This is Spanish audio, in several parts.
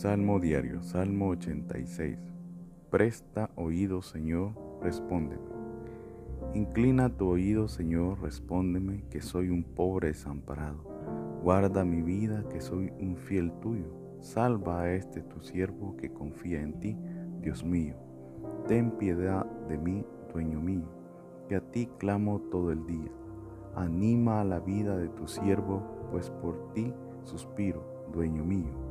Salmo diario, Salmo 86. Presta oído, Señor, respóndeme. Inclina tu oído, Señor, respóndeme, que soy un pobre desamparado. Guarda mi vida, que soy un fiel tuyo. Salva a este tu siervo que confía en ti, Dios mío. Ten piedad de mí, dueño mío, que a ti clamo todo el día. Anima a la vida de tu siervo, pues por ti suspiro, dueño mío.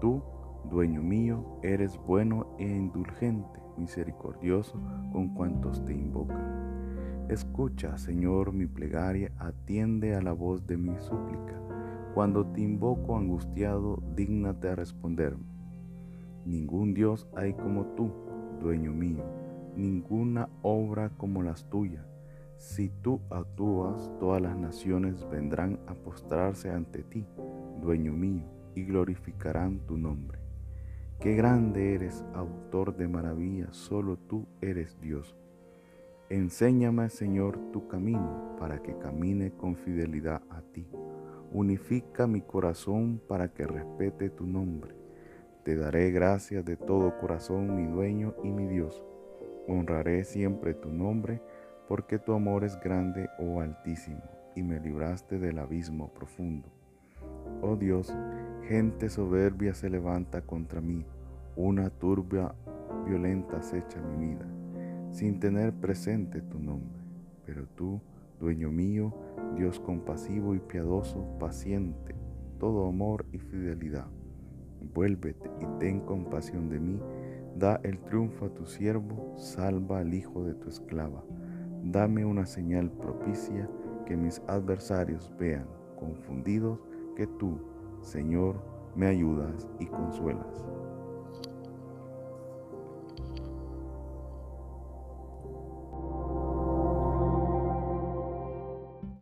Tú, dueño mío, eres bueno e indulgente, misericordioso con cuantos te invocan. Escucha, Señor, mi plegaria, atiende a la voz de mi súplica. Cuando te invoco angustiado, dígnate a responderme. Ningún Dios hay como tú, dueño mío, ninguna obra como las tuyas. Si tú actúas, todas las naciones vendrán a postrarse ante ti, dueño mío y glorificarán tu nombre. Qué grande eres, autor de maravillas, solo tú eres Dios. Enséñame, Señor, tu camino para que camine con fidelidad a ti. Unifica mi corazón para que respete tu nombre. Te daré gracias de todo corazón, mi dueño y mi Dios. Honraré siempre tu nombre, porque tu amor es grande, oh Altísimo, y me libraste del abismo profundo. Oh Dios, gente soberbia se levanta contra mí, una turbia violenta acecha mi vida, sin tener presente tu nombre. Pero tú, dueño mío, Dios compasivo y piadoso, paciente, todo amor y fidelidad, vuélvete y ten compasión de mí, da el triunfo a tu siervo, salva al hijo de tu esclava, dame una señal propicia que mis adversarios vean, confundidos, que tú, Señor, me ayudas y consuelas.